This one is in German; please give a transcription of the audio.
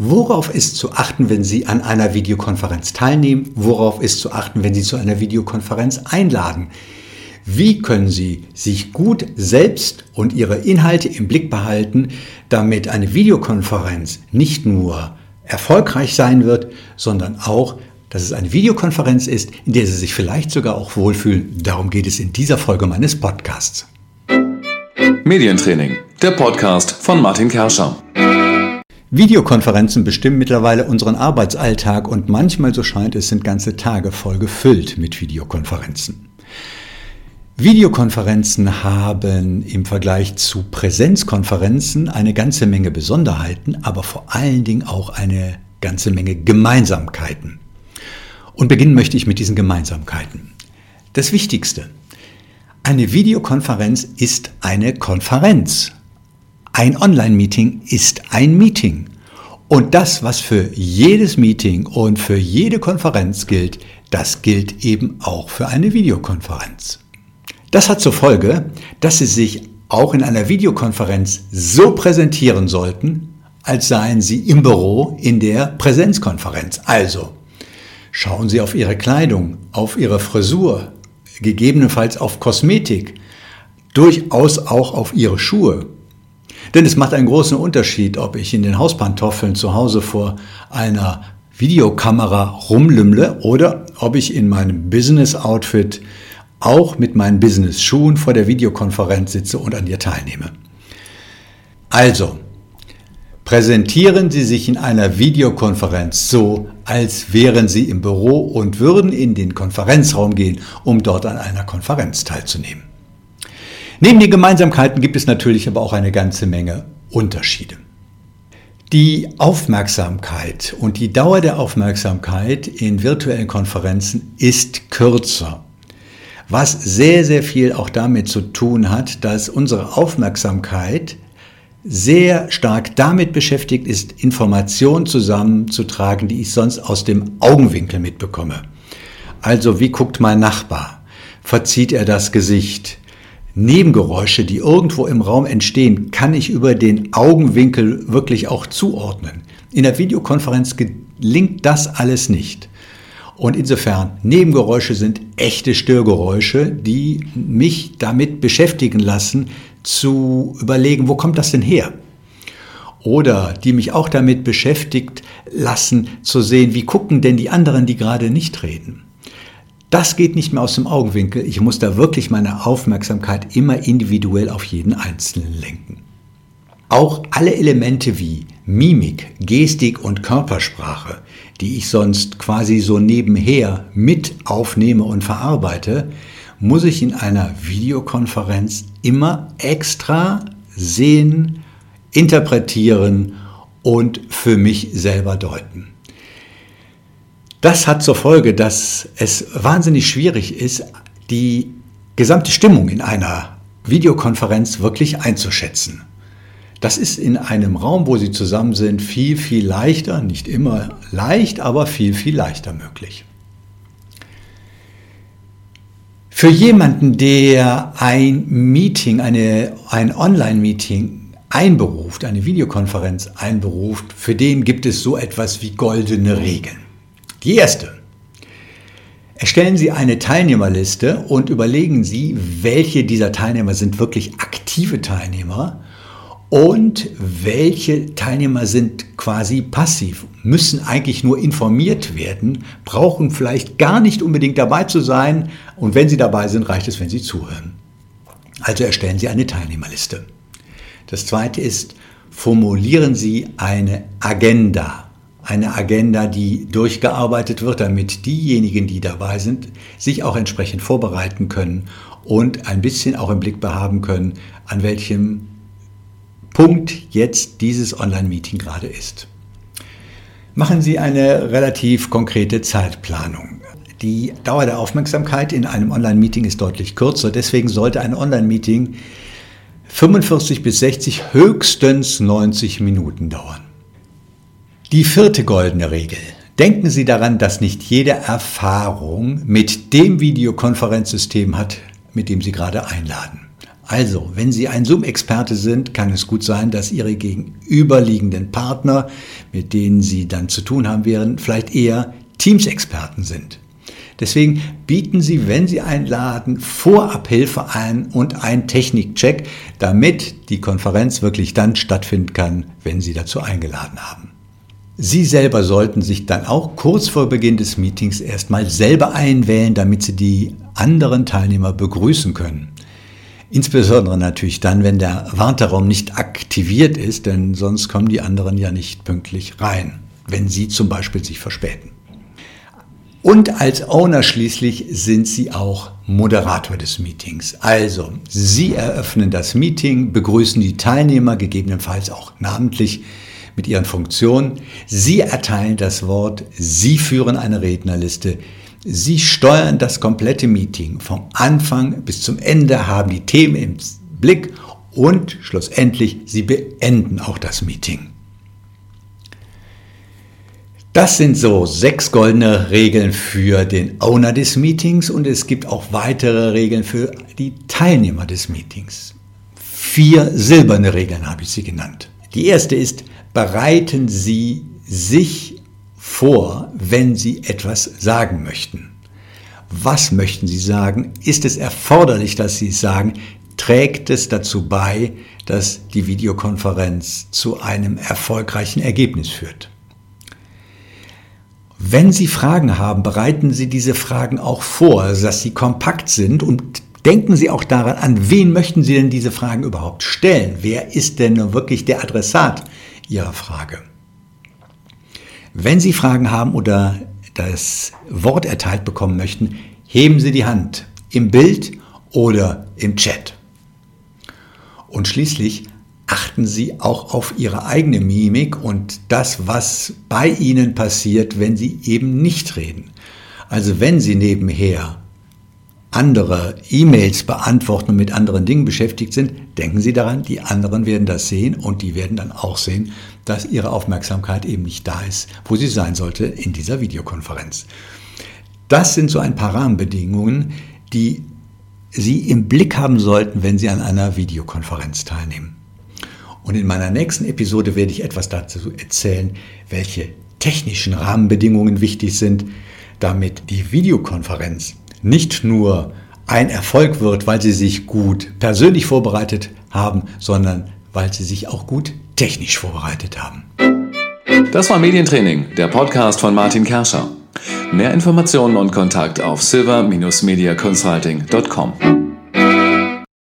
Worauf ist zu achten, wenn Sie an einer Videokonferenz teilnehmen? Worauf ist zu achten, wenn Sie zu einer Videokonferenz einladen? Wie können Sie sich gut selbst und Ihre Inhalte im Blick behalten, damit eine Videokonferenz nicht nur erfolgreich sein wird, sondern auch, dass es eine Videokonferenz ist, in der Sie sich vielleicht sogar auch wohlfühlen. Darum geht es in dieser Folge meines Podcasts. Medientraining, der Podcast von Martin Kerscher. Videokonferenzen bestimmen mittlerweile unseren Arbeitsalltag und manchmal, so scheint es, sind ganze Tage voll gefüllt mit Videokonferenzen. Videokonferenzen haben im Vergleich zu Präsenzkonferenzen eine ganze Menge Besonderheiten, aber vor allen Dingen auch eine ganze Menge Gemeinsamkeiten. Und beginnen möchte ich mit diesen Gemeinsamkeiten. Das Wichtigste. Eine Videokonferenz ist eine Konferenz. Ein Online-Meeting ist ein Meeting. Und das, was für jedes Meeting und für jede Konferenz gilt, das gilt eben auch für eine Videokonferenz. Das hat zur Folge, dass Sie sich auch in einer Videokonferenz so präsentieren sollten, als seien Sie im Büro in der Präsenzkonferenz. Also, schauen Sie auf Ihre Kleidung, auf Ihre Frisur, gegebenenfalls auf Kosmetik, durchaus auch auf Ihre Schuhe denn es macht einen großen Unterschied, ob ich in den Hauspantoffeln zu Hause vor einer Videokamera rumlümmle oder ob ich in meinem Business-Outfit auch mit meinen Business-Schuhen vor der Videokonferenz sitze und an ihr teilnehme. Also, präsentieren Sie sich in einer Videokonferenz so, als wären Sie im Büro und würden in den Konferenzraum gehen, um dort an einer Konferenz teilzunehmen. Neben den Gemeinsamkeiten gibt es natürlich aber auch eine ganze Menge Unterschiede. Die Aufmerksamkeit und die Dauer der Aufmerksamkeit in virtuellen Konferenzen ist kürzer, was sehr, sehr viel auch damit zu tun hat, dass unsere Aufmerksamkeit sehr stark damit beschäftigt ist, Informationen zusammenzutragen, die ich sonst aus dem Augenwinkel mitbekomme. Also wie guckt mein Nachbar? Verzieht er das Gesicht? Nebengeräusche, die irgendwo im Raum entstehen, kann ich über den Augenwinkel wirklich auch zuordnen. In der Videokonferenz gelingt das alles nicht. Und insofern, Nebengeräusche sind echte Störgeräusche, die mich damit beschäftigen lassen, zu überlegen, wo kommt das denn her? Oder die mich auch damit beschäftigt lassen, zu sehen, wie gucken denn die anderen, die gerade nicht reden. Das geht nicht mehr aus dem Augenwinkel. Ich muss da wirklich meine Aufmerksamkeit immer individuell auf jeden Einzelnen lenken. Auch alle Elemente wie Mimik, Gestik und Körpersprache, die ich sonst quasi so nebenher mit aufnehme und verarbeite, muss ich in einer Videokonferenz immer extra sehen, interpretieren und für mich selber deuten. Das hat zur Folge, dass es wahnsinnig schwierig ist, die gesamte Stimmung in einer Videokonferenz wirklich einzuschätzen. Das ist in einem Raum, wo Sie zusammen sind, viel, viel leichter, nicht immer leicht, aber viel, viel leichter möglich. Für jemanden, der ein Meeting, eine, ein Online-Meeting einberuft, eine Videokonferenz einberuft, für den gibt es so etwas wie goldene Regeln. Die erste. Erstellen Sie eine Teilnehmerliste und überlegen Sie, welche dieser Teilnehmer sind wirklich aktive Teilnehmer und welche Teilnehmer sind quasi passiv, müssen eigentlich nur informiert werden, brauchen vielleicht gar nicht unbedingt dabei zu sein und wenn sie dabei sind, reicht es, wenn sie zuhören. Also erstellen Sie eine Teilnehmerliste. Das zweite ist, formulieren Sie eine Agenda eine Agenda, die durchgearbeitet wird, damit diejenigen, die dabei sind, sich auch entsprechend vorbereiten können und ein bisschen auch im Blick behaben können, an welchem Punkt jetzt dieses Online-Meeting gerade ist. Machen Sie eine relativ konkrete Zeitplanung. Die Dauer der Aufmerksamkeit in einem Online-Meeting ist deutlich kürzer, deswegen sollte ein Online-Meeting 45 bis 60, höchstens 90 Minuten dauern. Die vierte goldene Regel. Denken Sie daran, dass nicht jede Erfahrung mit dem Videokonferenzsystem hat, mit dem Sie gerade einladen. Also, wenn Sie ein Zoom-Experte sind, kann es gut sein, dass Ihre gegenüberliegenden Partner, mit denen Sie dann zu tun haben werden, vielleicht eher Teams-Experten sind. Deswegen bieten Sie, wenn Sie einladen, Vorabhilfe ein und einen Technikcheck, damit die Konferenz wirklich dann stattfinden kann, wenn Sie dazu eingeladen haben. Sie selber sollten sich dann auch kurz vor Beginn des Meetings erstmal selber einwählen, damit Sie die anderen Teilnehmer begrüßen können. Insbesondere natürlich dann, wenn der Warteraum nicht aktiviert ist, denn sonst kommen die anderen ja nicht pünktlich rein, wenn Sie zum Beispiel sich verspäten. Und als Owner schließlich sind Sie auch Moderator des Meetings. Also, Sie eröffnen das Meeting, begrüßen die Teilnehmer, gegebenenfalls auch namentlich mit Ihren Funktionen. Sie erteilen das Wort, Sie führen eine Rednerliste, Sie steuern das komplette Meeting vom Anfang bis zum Ende, haben die Themen im Blick und schlussendlich Sie beenden auch das Meeting. Das sind so sechs goldene Regeln für den Owner des Meetings und es gibt auch weitere Regeln für die Teilnehmer des Meetings. Vier silberne Regeln habe ich sie genannt. Die erste ist, bereiten Sie sich vor, wenn Sie etwas sagen möchten. Was möchten Sie sagen? Ist es erforderlich, dass Sie es sagen? Trägt es dazu bei, dass die Videokonferenz zu einem erfolgreichen Ergebnis führt? Wenn Sie Fragen haben, bereiten Sie diese Fragen auch vor, dass sie kompakt sind und denken Sie auch daran, an wen möchten Sie denn diese Fragen überhaupt stellen? Wer ist denn wirklich der Adressat Ihrer Frage? Wenn Sie Fragen haben oder das Wort erteilt bekommen möchten, heben Sie die Hand im Bild oder im Chat. Und schließlich achten Sie auch auf Ihre eigene Mimik und das, was bei Ihnen passiert, wenn Sie eben nicht reden. Also wenn Sie nebenher andere E-Mails beantworten und mit anderen Dingen beschäftigt sind, denken Sie daran, die anderen werden das sehen und die werden dann auch sehen, dass Ihre Aufmerksamkeit eben nicht da ist, wo sie sein sollte in dieser Videokonferenz. Das sind so ein paar Rahmenbedingungen, die Sie im Blick haben sollten, wenn Sie an einer Videokonferenz teilnehmen. Und in meiner nächsten Episode werde ich etwas dazu erzählen, welche technischen Rahmenbedingungen wichtig sind, damit die Videokonferenz nicht nur ein Erfolg wird, weil Sie sich gut persönlich vorbereitet haben, sondern weil Sie sich auch gut technisch vorbereitet haben. Das war Medientraining, der Podcast von Martin Kerscher. Mehr Informationen und Kontakt auf silver-mediaconsulting.com.